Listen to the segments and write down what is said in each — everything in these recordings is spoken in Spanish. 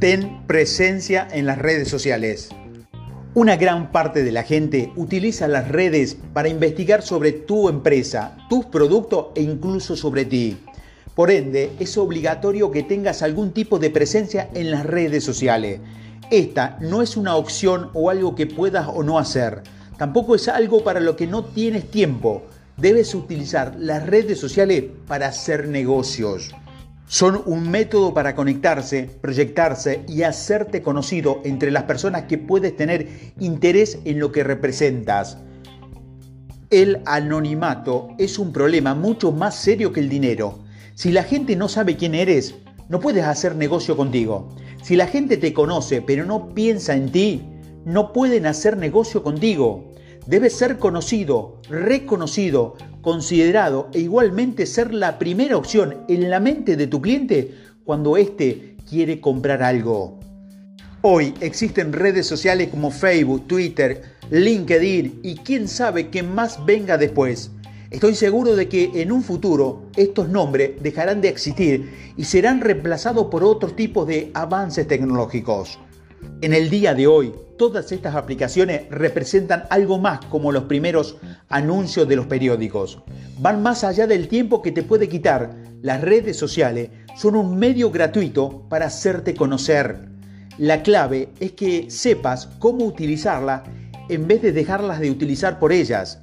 Ten presencia en las redes sociales. Una gran parte de la gente utiliza las redes para investigar sobre tu empresa, tus productos e incluso sobre ti. Por ende, es obligatorio que tengas algún tipo de presencia en las redes sociales. Esta no es una opción o algo que puedas o no hacer. Tampoco es algo para lo que no tienes tiempo. Debes utilizar las redes sociales para hacer negocios. Son un método para conectarse, proyectarse y hacerte conocido entre las personas que puedes tener interés en lo que representas. El anonimato es un problema mucho más serio que el dinero. Si la gente no sabe quién eres, no puedes hacer negocio contigo. Si la gente te conoce pero no piensa en ti, no pueden hacer negocio contigo. Debes ser conocido, reconocido, considerado e igualmente ser la primera opción en la mente de tu cliente cuando éste quiere comprar algo. Hoy existen redes sociales como Facebook, Twitter, LinkedIn y quién sabe qué más venga después. Estoy seguro de que en un futuro estos nombres dejarán de existir y serán reemplazados por otros tipos de avances tecnológicos. En el día de hoy, todas estas aplicaciones representan algo más como los primeros anuncios de los periódicos. Van más allá del tiempo que te puede quitar. Las redes sociales son un medio gratuito para hacerte conocer. La clave es que sepas cómo utilizarla en vez de dejarlas de utilizar por ellas.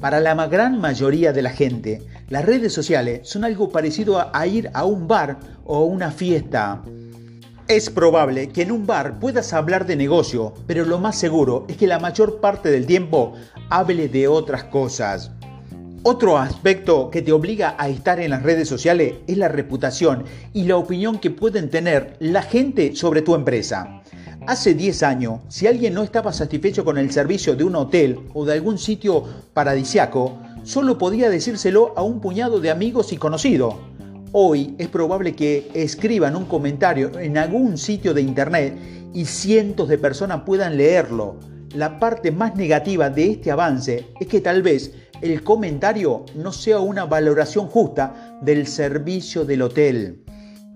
Para la gran mayoría de la gente, las redes sociales son algo parecido a ir a un bar o a una fiesta. Es probable que en un bar puedas hablar de negocio, pero lo más seguro es que la mayor parte del tiempo hable de otras cosas. Otro aspecto que te obliga a estar en las redes sociales es la reputación y la opinión que pueden tener la gente sobre tu empresa. Hace 10 años, si alguien no estaba satisfecho con el servicio de un hotel o de algún sitio paradisiaco, solo podía decírselo a un puñado de amigos y conocidos. Hoy es probable que escriban un comentario en algún sitio de internet y cientos de personas puedan leerlo. La parte más negativa de este avance es que tal vez el comentario no sea una valoración justa del servicio del hotel.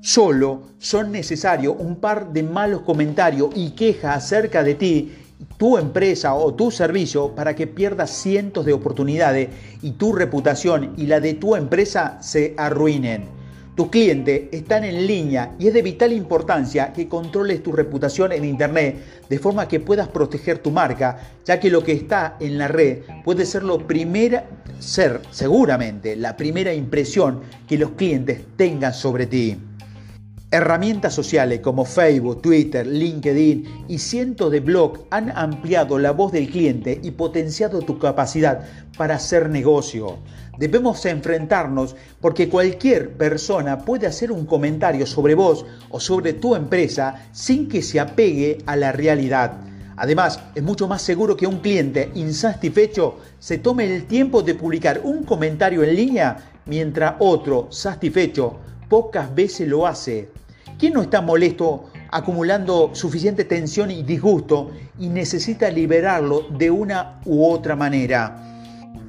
Solo son necesarios un par de malos comentarios y quejas acerca de ti, tu empresa o tu servicio para que pierdas cientos de oportunidades y tu reputación y la de tu empresa se arruinen. Tus clientes están en línea y es de vital importancia que controles tu reputación en Internet de forma que puedas proteger tu marca, ya que lo que está en la red puede ser lo primera, ser seguramente la primera impresión que los clientes tengan sobre ti. Herramientas sociales como Facebook, Twitter, LinkedIn y cientos de blogs han ampliado la voz del cliente y potenciado tu capacidad para hacer negocio. Debemos enfrentarnos porque cualquier persona puede hacer un comentario sobre vos o sobre tu empresa sin que se apegue a la realidad. Además, es mucho más seguro que un cliente insatisfecho se tome el tiempo de publicar un comentario en línea mientras otro satisfecho pocas veces lo hace. ¿Quién no está molesto acumulando suficiente tensión y disgusto y necesita liberarlo de una u otra manera?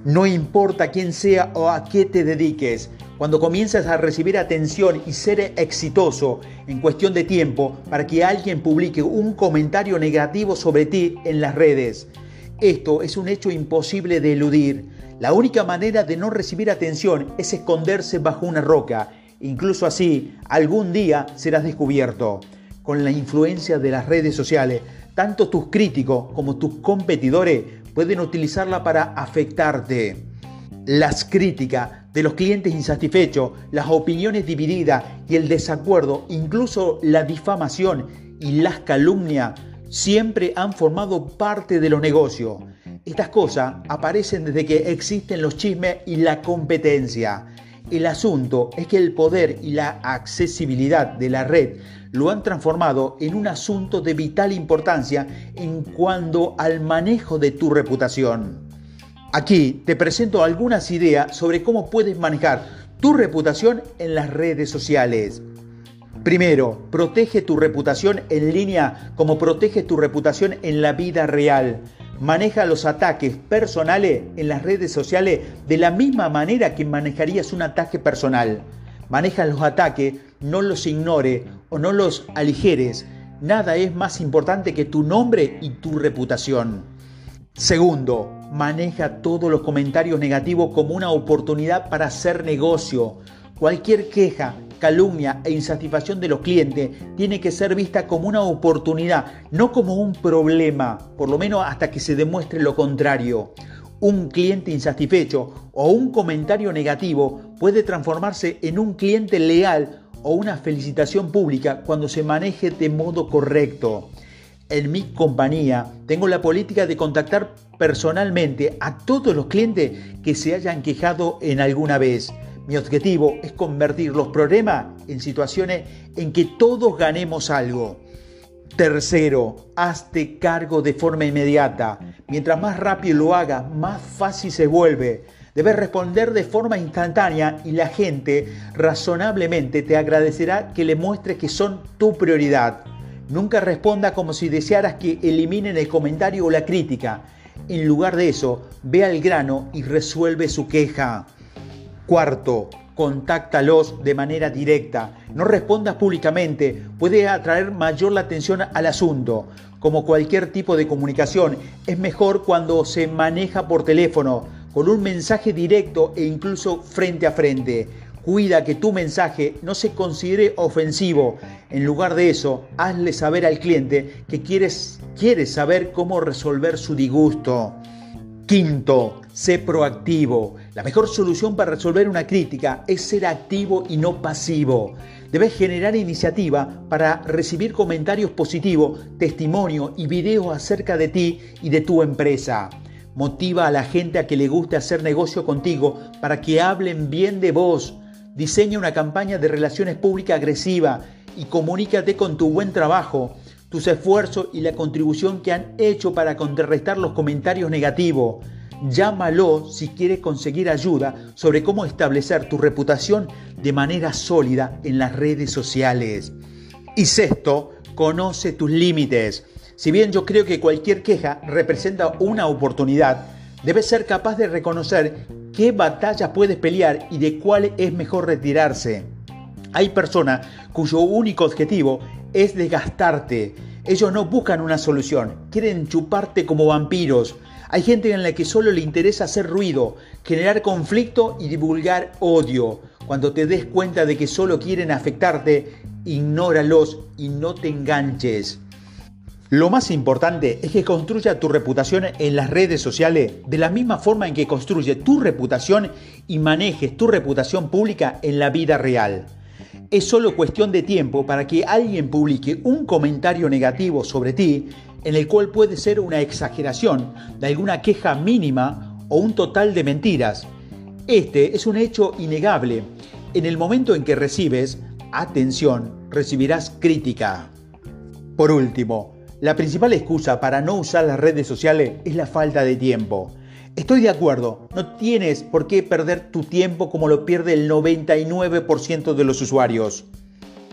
No importa quién sea o a qué te dediques, cuando comienzas a recibir atención y ser exitoso en cuestión de tiempo para que alguien publique un comentario negativo sobre ti en las redes. Esto es un hecho imposible de eludir. La única manera de no recibir atención es esconderse bajo una roca Incluso así, algún día serás descubierto. Con la influencia de las redes sociales, tanto tus críticos como tus competidores pueden utilizarla para afectarte. Las críticas de los clientes insatisfechos, las opiniones divididas y el desacuerdo, incluso la difamación y las calumnias, siempre han formado parte de los negocios. Estas cosas aparecen desde que existen los chismes y la competencia. El asunto es que el poder y la accesibilidad de la red lo han transformado en un asunto de vital importancia en cuanto al manejo de tu reputación. Aquí te presento algunas ideas sobre cómo puedes manejar tu reputación en las redes sociales. Primero, protege tu reputación en línea como protege tu reputación en la vida real maneja los ataques personales en las redes sociales de la misma manera que manejarías un ataque personal. Maneja los ataques, no los ignore o no los aligeres. nada es más importante que tu nombre y tu reputación. Segundo, maneja todos los comentarios negativos como una oportunidad para hacer negocio. Cualquier queja, calumnia e insatisfacción de los clientes tiene que ser vista como una oportunidad, no como un problema, por lo menos hasta que se demuestre lo contrario. Un cliente insatisfecho o un comentario negativo puede transformarse en un cliente leal o una felicitación pública cuando se maneje de modo correcto. En mi compañía tengo la política de contactar personalmente a todos los clientes que se hayan quejado en alguna vez. Mi objetivo es convertir los problemas en situaciones en que todos ganemos algo. Tercero, hazte cargo de forma inmediata. Mientras más rápido lo hagas, más fácil se vuelve. Debes responder de forma instantánea y la gente razonablemente te agradecerá que le muestres que son tu prioridad. Nunca responda como si desearas que eliminen el comentario o la crítica. En lugar de eso, ve al grano y resuelve su queja. Cuarto, contáctalos de manera directa. No respondas públicamente, puede atraer mayor la atención al asunto. Como cualquier tipo de comunicación, es mejor cuando se maneja por teléfono, con un mensaje directo e incluso frente a frente. Cuida que tu mensaje no se considere ofensivo. En lugar de eso, hazle saber al cliente que quieres, quieres saber cómo resolver su disgusto. Quinto, sé proactivo. La mejor solución para resolver una crítica es ser activo y no pasivo. Debes generar iniciativa para recibir comentarios positivos, testimonio y videos acerca de ti y de tu empresa. Motiva a la gente a que le guste hacer negocio contigo para que hablen bien de vos. Diseña una campaña de relaciones públicas agresiva y comunícate con tu buen trabajo tus esfuerzos y la contribución que han hecho para contrarrestar los comentarios negativos. Llámalo si quieres conseguir ayuda sobre cómo establecer tu reputación de manera sólida en las redes sociales. Y sexto, conoce tus límites. Si bien yo creo que cualquier queja representa una oportunidad, debes ser capaz de reconocer qué batallas puedes pelear y de cuál es mejor retirarse. Hay personas cuyo único objetivo es desgastarte. Ellos no buscan una solución, quieren chuparte como vampiros. Hay gente en la que solo le interesa hacer ruido, generar conflicto y divulgar odio. Cuando te des cuenta de que solo quieren afectarte, ignóralos y no te enganches. Lo más importante es que construya tu reputación en las redes sociales de la misma forma en que construye tu reputación y manejes tu reputación pública en la vida real. Es solo cuestión de tiempo para que alguien publique un comentario negativo sobre ti, en el cual puede ser una exageración de alguna queja mínima o un total de mentiras. Este es un hecho innegable. En el momento en que recibes atención, recibirás crítica. Por último, la principal excusa para no usar las redes sociales es la falta de tiempo. Estoy de acuerdo, no tienes por qué perder tu tiempo como lo pierde el 99% de los usuarios.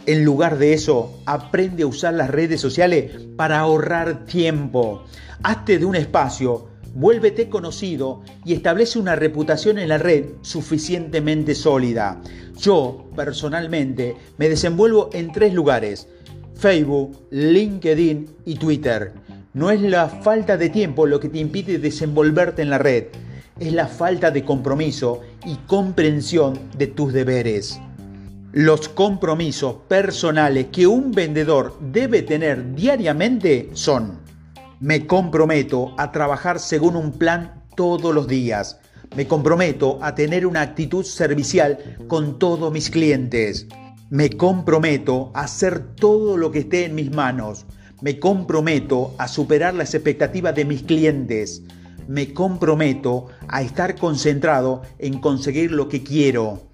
En lugar de eso, aprende a usar las redes sociales para ahorrar tiempo. Hazte de un espacio, vuélvete conocido y establece una reputación en la red suficientemente sólida. Yo, personalmente, me desenvuelvo en tres lugares, Facebook, LinkedIn y Twitter. No es la falta de tiempo lo que te impide desenvolverte en la red, es la falta de compromiso y comprensión de tus deberes. Los compromisos personales que un vendedor debe tener diariamente son, me comprometo a trabajar según un plan todos los días. Me comprometo a tener una actitud servicial con todos mis clientes. Me comprometo a hacer todo lo que esté en mis manos. Me comprometo a superar las expectativas de mis clientes. Me comprometo a estar concentrado en conseguir lo que quiero.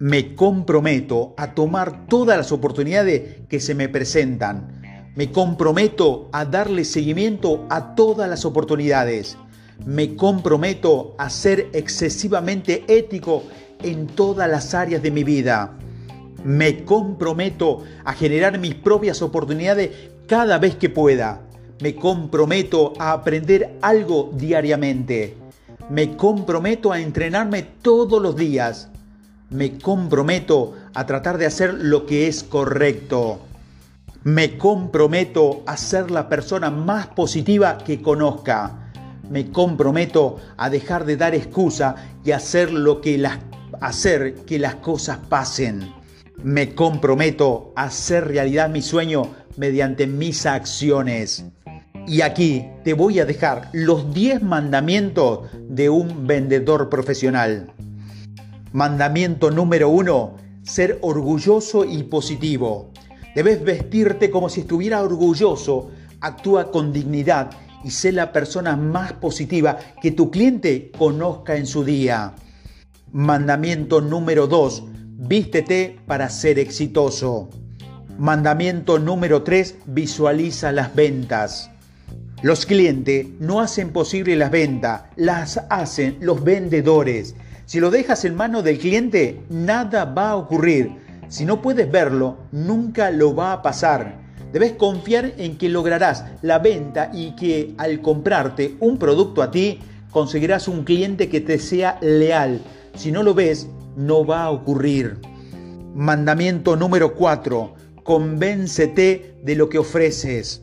Me comprometo a tomar todas las oportunidades que se me presentan. Me comprometo a darle seguimiento a todas las oportunidades. Me comprometo a ser excesivamente ético en todas las áreas de mi vida. Me comprometo a generar mis propias oportunidades cada vez que pueda. Me comprometo a aprender algo diariamente. Me comprometo a entrenarme todos los días. Me comprometo a tratar de hacer lo que es correcto. Me comprometo a ser la persona más positiva que conozca. Me comprometo a dejar de dar excusa y hacer lo que las, hacer que las cosas pasen. Me comprometo a hacer realidad mi sueño mediante mis acciones. Y aquí te voy a dejar los 10 mandamientos de un vendedor profesional. Mandamiento número 1, ser orgulloso y positivo. Debes vestirte como si estuviera orgulloso, actúa con dignidad y sé la persona más positiva que tu cliente conozca en su día. Mandamiento número 2, vístete para ser exitoso. Mandamiento número 3, visualiza las ventas. Los clientes no hacen posible las ventas, las hacen los vendedores. Si lo dejas en manos del cliente, nada va a ocurrir. Si no puedes verlo, nunca lo va a pasar. Debes confiar en que lograrás la venta y que al comprarte un producto a ti, conseguirás un cliente que te sea leal. Si no lo ves, no va a ocurrir. Mandamiento número 4. Convéncete de lo que ofreces.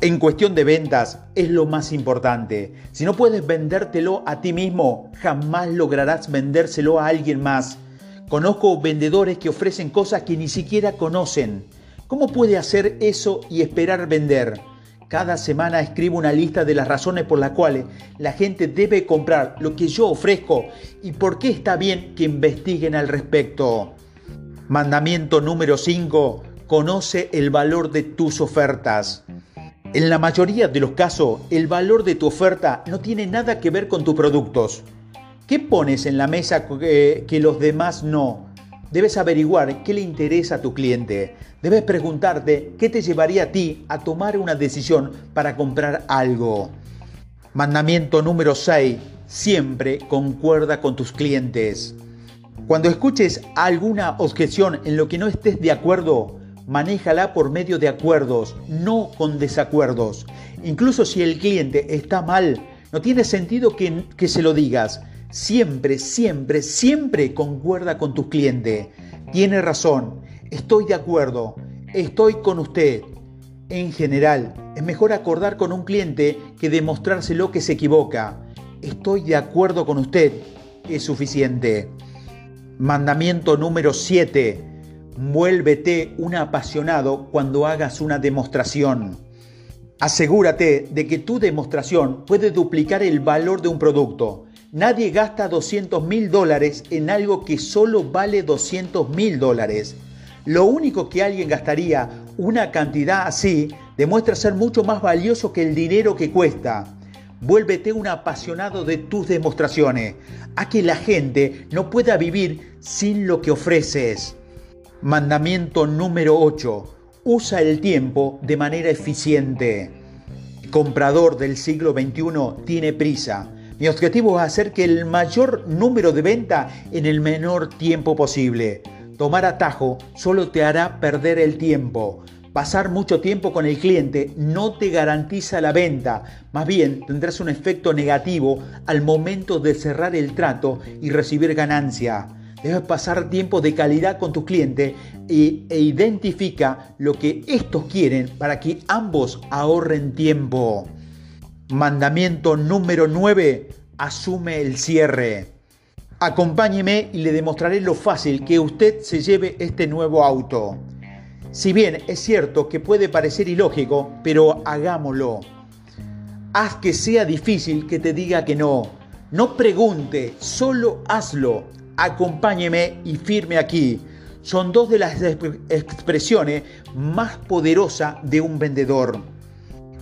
En cuestión de ventas es lo más importante. Si no puedes vendértelo a ti mismo, jamás lograrás vendérselo a alguien más. Conozco vendedores que ofrecen cosas que ni siquiera conocen. ¿Cómo puede hacer eso y esperar vender? Cada semana escribo una lista de las razones por las cuales la gente debe comprar lo que yo ofrezco y por qué está bien que investiguen al respecto. Mandamiento número 5. Conoce el valor de tus ofertas. En la mayoría de los casos, el valor de tu oferta no tiene nada que ver con tus productos. ¿Qué pones en la mesa que, los demás no? Debes averiguar qué le interesa a tu cliente. Debes preguntarte qué te llevaría a ti a tomar una decisión para comprar algo. Mandamiento número 6. Siempre concuerda con tus clientes. Cuando escuches alguna objeción en lo que no estés de acuerdo, manéjala por medio de acuerdos, no con desacuerdos. Incluso si el cliente está mal, no tiene sentido que, que se lo digas. Siempre, siempre, siempre concuerda con tu cliente. Tiene razón, estoy de acuerdo, estoy con usted. En general, es mejor acordar con un cliente que demostrárselo que se equivoca. Estoy de acuerdo con usted, es suficiente. Mandamiento número 7 Muélvete un apasionado cuando hagas una demostración. Asegúrate de que tu demostración puede duplicar el valor de un producto. Nadie gasta 200 mil dólares en algo que solo vale 200 mil dólares. Lo único que alguien gastaría una cantidad así demuestra ser mucho más valioso que el dinero que cuesta. Vuélvete un apasionado de tus demostraciones. A que la gente no pueda vivir sin lo que ofreces. Mandamiento número 8. Usa el tiempo de manera eficiente. El comprador del siglo XXI tiene prisa. Mi objetivo es hacer que el mayor número de venta en el menor tiempo posible. Tomar atajo solo te hará perder el tiempo. Pasar mucho tiempo con el cliente no te garantiza la venta, más bien tendrás un efecto negativo al momento de cerrar el trato y recibir ganancia. Debes pasar tiempo de calidad con tu cliente e, e identifica lo que estos quieren para que ambos ahorren tiempo. Mandamiento número 9. Asume el cierre. Acompáñeme y le demostraré lo fácil que usted se lleve este nuevo auto. Si bien es cierto que puede parecer ilógico, pero hagámoslo. Haz que sea difícil que te diga que no. No pregunte, solo hazlo acompáñeme y firme aquí. Son dos de las expresiones más poderosas de un vendedor.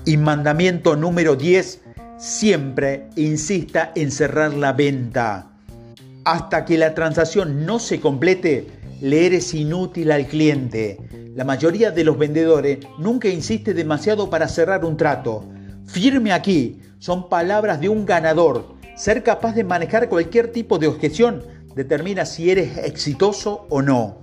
Y mandamiento número 10, siempre insista en cerrar la venta. Hasta que la transacción no se complete, le eres inútil al cliente. La mayoría de los vendedores nunca insiste demasiado para cerrar un trato. Firme aquí son palabras de un ganador. Ser capaz de manejar cualquier tipo de objeción determina si eres exitoso o no.